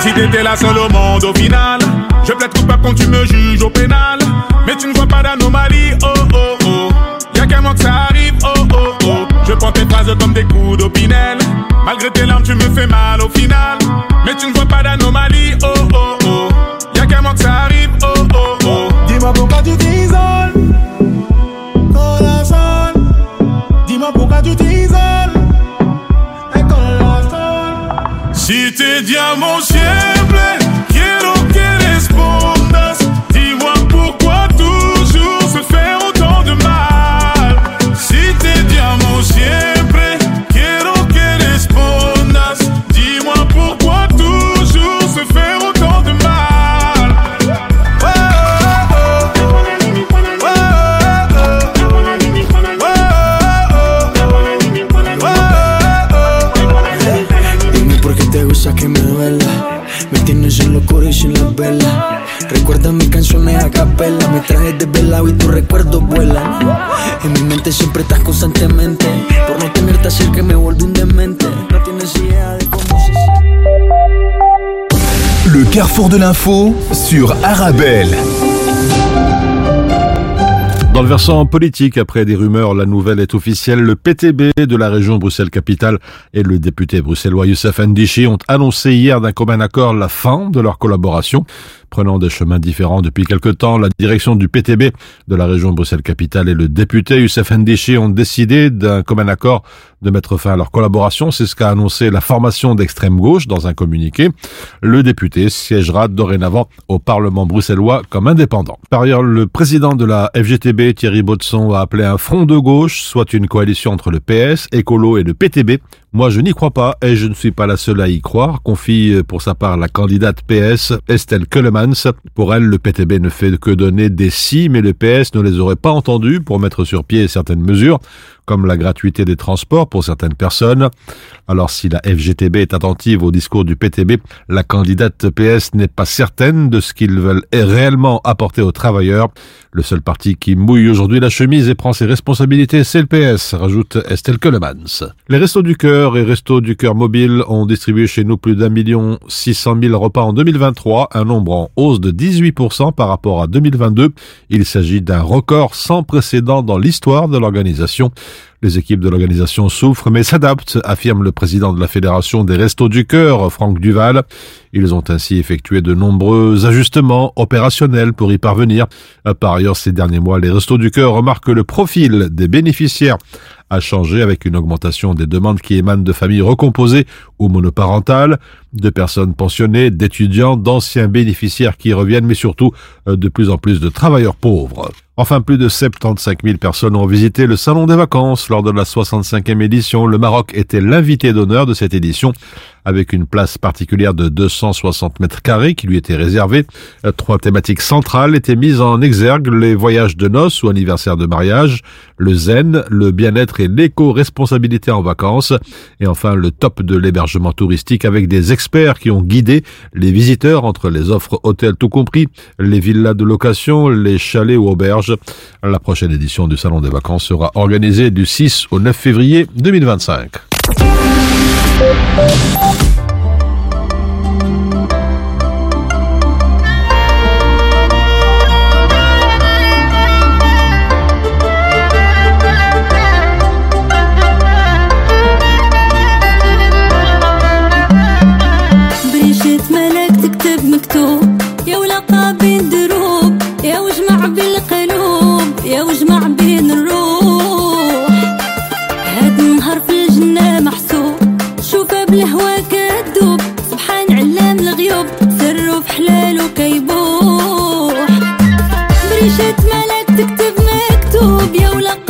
Si t'étais la seule au monde au final. Je plaide coupable quand tu me juges au pénal. Mais tu ne vois pas d'anomalie, oh oh oh. Y'a qu'un mois que ça arrive, oh oh oh. Je prends tes phrases comme des coups d'opinel. Malgré tes larmes, tu me fais mal au final. Mais tu ne vois pas d'anomalie, oh oh oh. Y'a qu'un mois que ça arrive, oh oh oh. Dis-moi pourquoi tu t'isoles. Corazon. Si tes diamants siempre, mente siempre estás constantemente. Por no tenerte cerca me vuelvo un demente. No tienes idea de cómo se Le carrefour de l'info sur Arabelle. Dans le versant politique, après des rumeurs, la nouvelle est officielle. Le PTB de la région Bruxelles-Capitale et le député bruxellois Youssef Ndichi ont annoncé hier d'un commun accord la fin de leur collaboration. Prenant des chemins différents depuis quelque temps, la direction du PTB de la région Bruxelles-Capitale et le député Youssef Ndichi ont décidé d'un commun accord de mettre fin à leur collaboration. C'est ce qu'a annoncé la formation d'extrême gauche dans un communiqué. Le député siégera dorénavant au Parlement bruxellois comme indépendant. Par ailleurs, le président de la FGTB, Thierry Baudson, a appelé un front de gauche, soit une coalition entre le PS, Écolo et le PTB. Moi, je n'y crois pas et je ne suis pas la seule à y croire, confie euh, pour sa part la candidate PS, Estelle Keulemans. Pour elle, le PTB ne fait que donner des si, mais le PS ne les aurait pas entendus pour mettre sur pied certaines mesures comme la gratuité des transports pour certaines personnes. Alors si la FGTB est attentive au discours du PTB, la candidate PS n'est pas certaine de ce qu'ils veulent réellement apporter aux travailleurs. Le seul parti qui mouille aujourd'hui la chemise et prend ses responsabilités, c'est le PS, rajoute Estelle Keulemans. Les Restos du Cœur et Restos du Cœur Mobile ont distribué chez nous plus d'un million six cent mille repas en 2023, un nombre en hausse de 18% par rapport à 2022. Il s'agit d'un record sans précédent dans l'histoire de l'organisation. Les équipes de l'organisation souffrent mais s'adaptent, affirme le président de la Fédération des Restos du Cœur, Franck Duval. Ils ont ainsi effectué de nombreux ajustements opérationnels pour y parvenir. Par ailleurs, ces derniers mois, les Restos du Cœur remarquent que le profil des bénéficiaires a changé avec une augmentation des demandes qui émanent de familles recomposées ou monoparentales, de personnes pensionnées, d'étudiants, d'anciens bénéficiaires qui reviennent, mais surtout de plus en plus de travailleurs pauvres. Enfin, plus de 75 000 personnes ont visité le Salon des vacances lors de la 65e édition. Le Maroc était l'invité d'honneur de cette édition avec une place particulière de 260 mètres carrés qui lui était réservée. Trois thématiques centrales étaient mises en exergue, les voyages de noces ou anniversaires de mariage, le zen, le bien-être et l'éco-responsabilité en vacances, et enfin le top de l'hébergement touristique avec des experts qui ont guidé les visiteurs entre les offres hôtels tout compris, les villas de location, les chalets ou auberges. La prochaine édition du Salon des vacances sera organisée du 6 au 9 février 2025. Thank you. yêu lắm.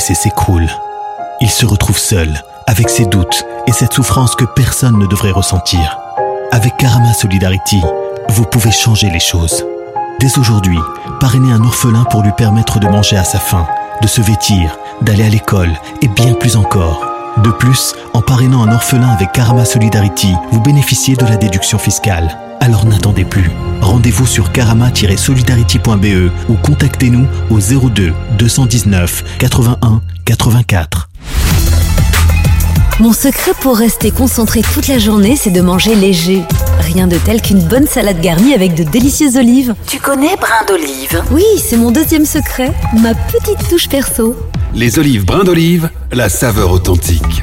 Connaissait s'écroule. Il se retrouve seul, avec ses doutes et cette souffrance que personne ne devrait ressentir. Avec Karama Solidarity, vous pouvez changer les choses. Dès aujourd'hui, parrainez un orphelin pour lui permettre de manger à sa faim, de se vêtir, d'aller à l'école et bien plus encore. De plus, en parrainant un orphelin avec Karama Solidarity, vous bénéficiez de la déduction fiscale. Alors n'attendez plus. Rendez-vous sur karama-solidarity.be ou contactez-nous au 02 219 81 84. Mon secret pour rester concentré toute la journée, c'est de manger léger. Rien de tel qu'une bonne salade garnie avec de délicieuses olives. Tu connais brin d'olive? Oui, c'est mon deuxième secret, ma petite touche perso. Les olives brin d'olive, la saveur authentique.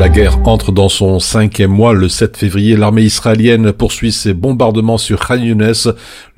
La guerre entre dans son cinquième mois. Le 7 février, l'armée israélienne poursuit ses bombardements sur Khan Younes,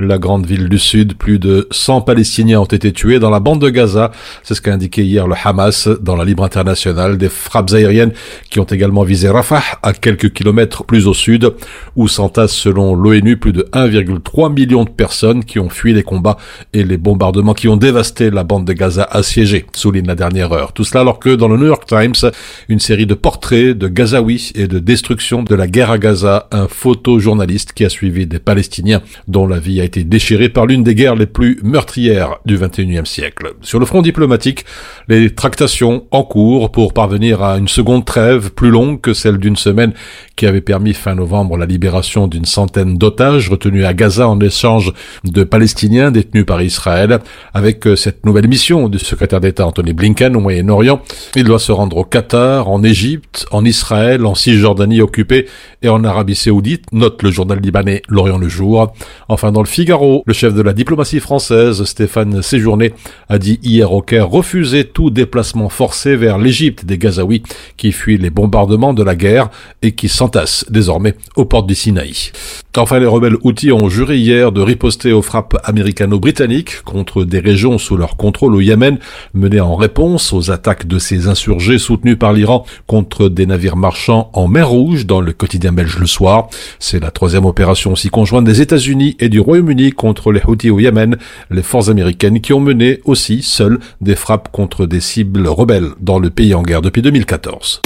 la grande ville du sud. Plus de 100 Palestiniens ont été tués dans la bande de Gaza. C'est ce qu'a indiqué hier le Hamas dans la Libre internationale. Des frappes aériennes qui ont également visé Rafah, à quelques kilomètres plus au sud, où s'entassent selon l'ONU plus de 1,3 million de personnes qui ont fui les combats et les bombardements qui ont dévasté la bande de Gaza assiégée, souligne la dernière heure. Tout cela alors que dans le New York Times, une série de portraits de Gazaouis et de destruction de la guerre à Gaza, un photojournaliste qui a suivi des Palestiniens dont la vie a été déchirée par l'une des guerres les plus meurtrières du XXIe siècle. Sur le front diplomatique, les tractations en cours pour parvenir à une seconde trêve plus longue que celle d'une semaine qui avait permis fin novembre la libération d'une centaine d'otages retenus à Gaza en échange de Palestiniens détenus par Israël. Avec euh, cette nouvelle mission du secrétaire d'État Anthony Blinken au Moyen-Orient, il doit se rendre au Qatar, en Égypte, en Israël, en Cisjordanie occupée et en Arabie Saoudite, note le journal libanais L'Orient le Jour. Enfin, dans le Figaro, le chef de la diplomatie française, Stéphane Séjourné, a dit hier au Caire refuser tout déplacement forcé vers l'Égypte des Gazaouis qui fuient les bombardements de la guerre et qui s'entassent désormais aux portes du Sinaï. Enfin, les rebelles Houthis ont juré hier de riposter aux frappes américano-britanniques contre des régions sous leur contrôle au Yémen, menées en réponse aux attaques de ces insurgés soutenus par l'Iran contre des navires marchands en mer Rouge dans le quotidien belge le soir. C'est la troisième opération aussi conjointe des États-Unis et du Royaume-Uni contre les Houthis au Yémen, les forces américaines qui ont mené aussi seules des frappes contre des cibles rebelles dans le pays en guerre depuis 2014.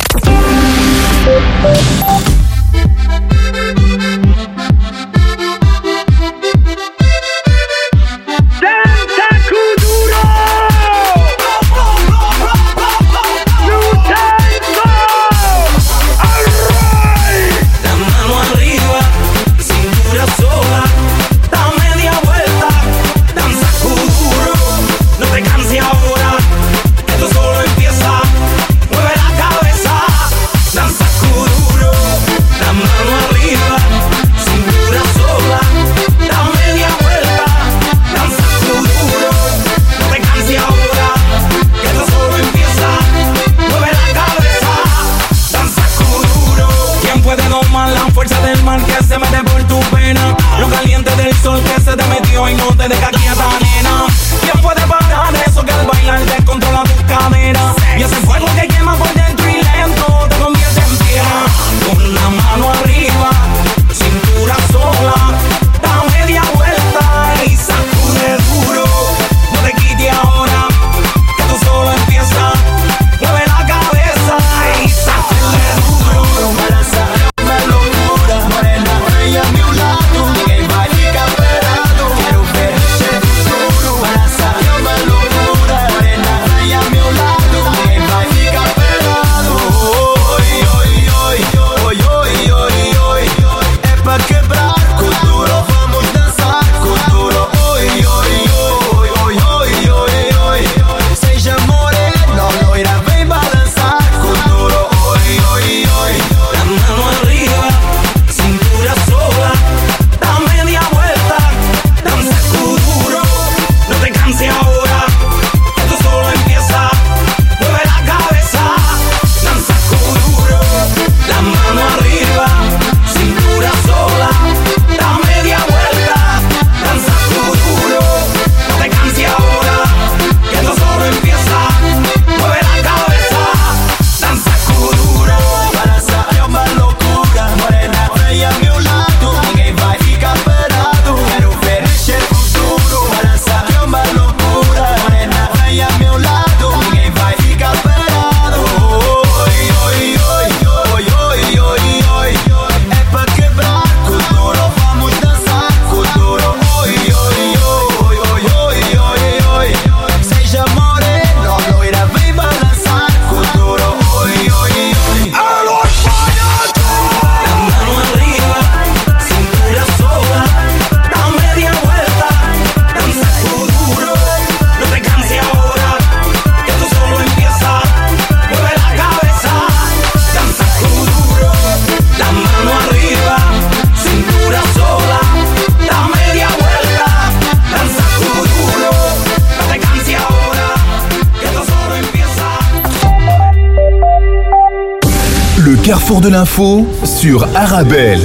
L'info sur Arabelle.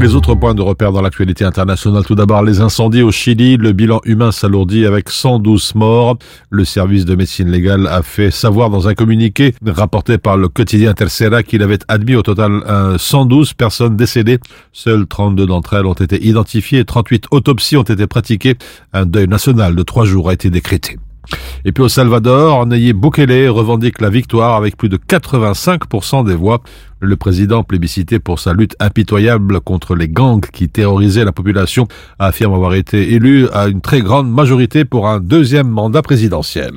Les autres points de repère dans l'actualité internationale, tout d'abord les incendies au Chili, le bilan humain s'alourdit avec 112 morts. Le service de médecine légale a fait savoir dans un communiqué rapporté par le quotidien Tercera qu'il avait admis au total 112 personnes décédées. Seules 32 d'entre elles ont été identifiées, 38 autopsies ont été pratiquées. Un deuil national de trois jours a été décrété. Et puis au Salvador, Nayib Bukele revendique la victoire avec plus de 85% des voix. Le président plébiscité pour sa lutte impitoyable contre les gangs qui terrorisaient la population affirme avoir été élu à une très grande majorité pour un deuxième mandat présidentiel.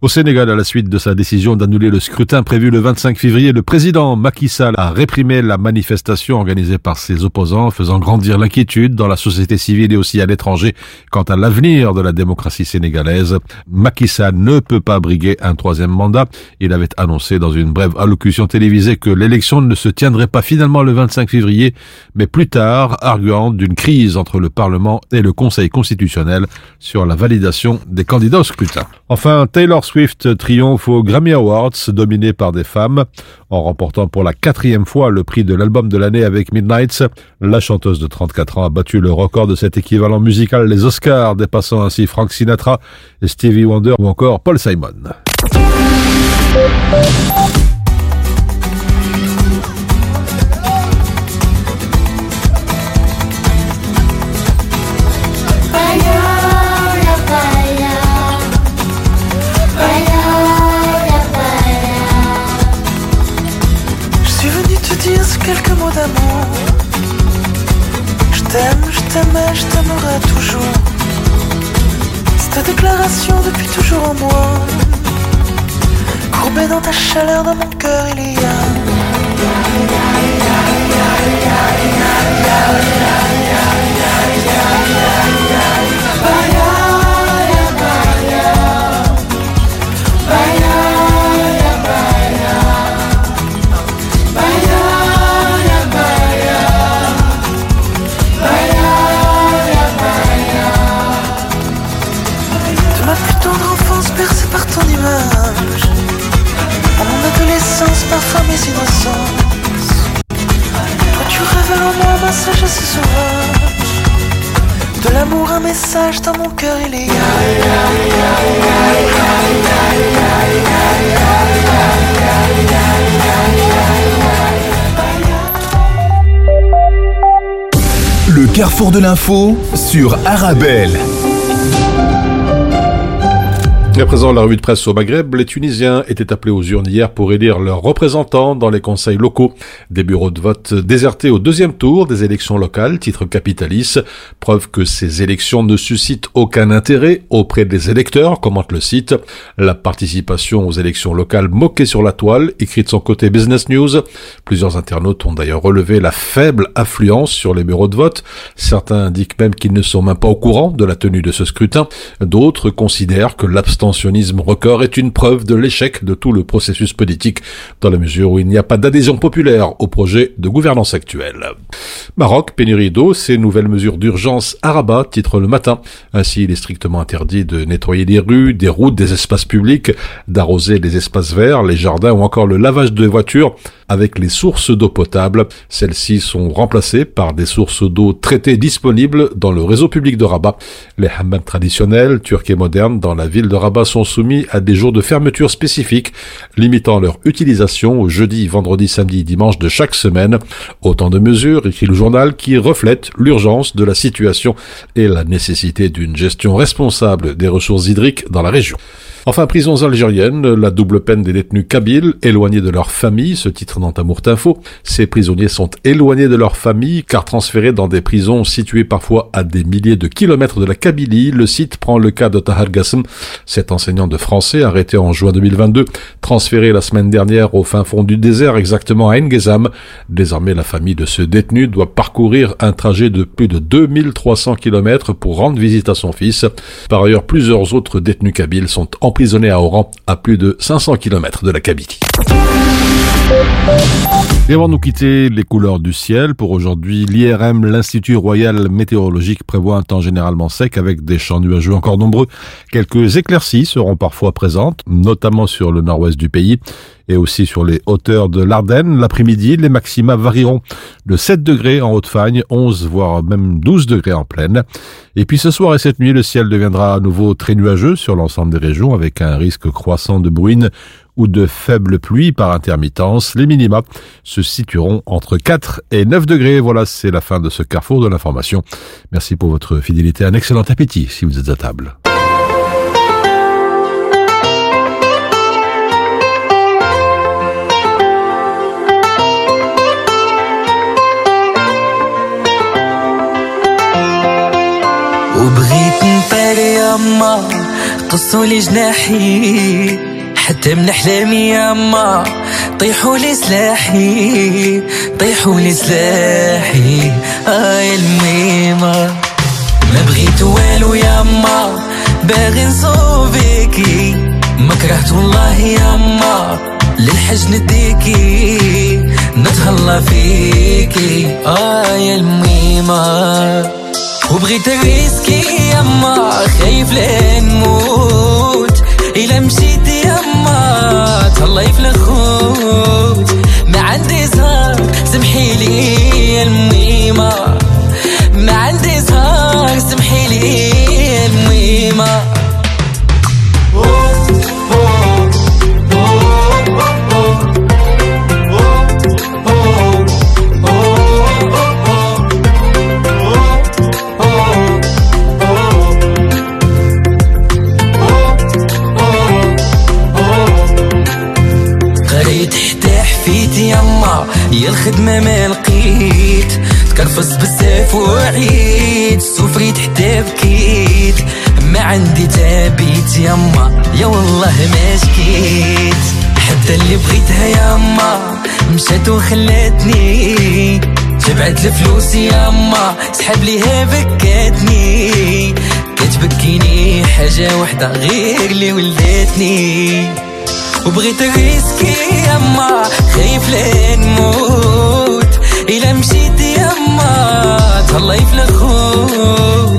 Au Sénégal, à la suite de sa décision d'annuler le scrutin prévu le 25 février, le président Macky Sall a réprimé la manifestation organisée par ses opposants, faisant grandir l'inquiétude dans la société civile et aussi à l'étranger quant à l'avenir de la démocratie sénégalaise. Macky Sall ne peut pas briguer un troisième mandat. Il avait annoncé dans une brève allocution télévisée que l'élection ne se tiendrait pas finalement le 25 février, mais plus tard, arguant d'une crise entre le Parlement et le Conseil constitutionnel sur la validation des candidats au scrutin. Enfin, Taylor Swift triomphe aux Grammy Awards, dominé par des femmes, en remportant pour la quatrième fois le prix de l'album de l'année avec Midnights. La chanteuse de 34 ans a battu le record de cet équivalent musical, les Oscars, dépassant ainsi Frank Sinatra, Stevie Wonder ou encore Paul Simon. T'aimais, je t'aimerai toujours. C'est ta déclaration depuis toujours en moi. Courbé dans ta chaleur, dans mon cœur, il y a. Toi tu révèles en moi ma sagesse sauvage. De l'amour un message dans mon cœur il est Le carrefour de l'info sur Arabelle. Et à présent, la revue de presse au Maghreb, les Tunisiens étaient appelés aux urnes hier pour élire leurs représentants dans les conseils locaux. Des bureaux de vote désertés au deuxième tour des élections locales, titre Capitalis, preuve que ces élections ne suscitent aucun intérêt auprès des électeurs, commente le site. La participation aux élections locales moquée sur la toile, écrit de son côté Business News. Plusieurs internautes ont d'ailleurs relevé la faible affluence sur les bureaux de vote. Certains indiquent même qu'ils ne sont même pas au courant de la tenue de ce scrutin. D'autres considèrent que l'abstention l'abstentionnisme record est une preuve de l'échec de tout le processus politique, dans la mesure où il n'y a pas d'adhésion populaire au projet de gouvernance actuel. Maroc, pénurie d'eau, ces nouvelles mesures d'urgence à Rabat, titre le matin. Ainsi, il est strictement interdit de nettoyer les rues, des routes, des espaces publics, d'arroser les espaces verts, les jardins ou encore le lavage de voitures avec les sources d'eau potable. Celles-ci sont remplacées par des sources d'eau traitées disponibles dans le réseau public de Rabat. Les hammams traditionnels, turcs et modernes, dans la ville de Rabat sont soumis à des jours de fermeture spécifiques, limitant leur utilisation au jeudi, vendredi, samedi, dimanche de chaque semaine. Autant de mesures, écrit le journal, qui reflètent l'urgence de la situation et la nécessité d'une gestion responsable des ressources hydriques dans la région. Enfin, prisons algériennes, la double peine des détenus kabyles, éloignés de leur famille, ce titre dans Tamourt Info. Ces prisonniers sont éloignés de leur famille car transférés dans des prisons situées parfois à des milliers de kilomètres de la Kabylie. Le site prend le cas de Tahar Gassem, cet enseignant de français arrêté en juin 2022, transféré la semaine dernière au fin fond du désert, exactement à Ngezam. Désormais, la famille de ce détenu doit parcourir un trajet de plus de 2300 kilomètres pour rendre visite à son fils. Par ailleurs, plusieurs autres détenus kabyles sont emprisonné à Oran, à plus de 500 km de la Kabylie. Et avant de nous quitter, les couleurs du ciel. Pour aujourd'hui, l'IRM, l'Institut Royal Météorologique, prévoit un temps généralement sec avec des champs nuageux encore nombreux. Quelques éclaircies seront parfois présentes, notamment sur le nord-ouest du pays et aussi sur les hauteurs de l'Ardenne. L'après-midi, les maxima varieront de 7 degrés en Haute-Fagne, 11 voire même 12 degrés en plaine. Et puis ce soir et cette nuit, le ciel deviendra à nouveau très nuageux sur l'ensemble des régions avec un risque croissant de bruine ou de faibles pluies par intermittence. Les minima se situeront entre 4 et 9 degrés. Voilà, c'est la fin de ce carrefour de l'information. Merci pour votre fidélité. Un excellent appétit si vous êtes à table. وبغيت نطير يما قصوا لي جناحي حتى من احلامي يما طيحوا لي سلاحي طيحوا لي سلاحي. آه يا الميمة. ما بغيت والو يما باغي نصوفيكي ما كرهت والله يما للحج نديكي نتهلا فيكي. آه يا الميمة. وبغيت الريسكي يما خايف لين نموت إلا مشيت يما تهلاي في الخوت. ما عندي زهر سمحي لي يا الميمة والله ما شكيت حتى اللي بغيتها يما مشات وخلاتني. جمعت الفلوس يما سحب ليها بكاتني. كتبكيني حاجة وحدة غير اللي ولدتني وبغيت الريسكي يما خايف لين نموت إلا مشيت يما تهلاي في الخوت.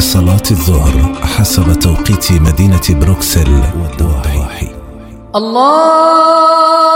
صلاة الظهر حسب توقيت مدينة بروكسل والضواحي الله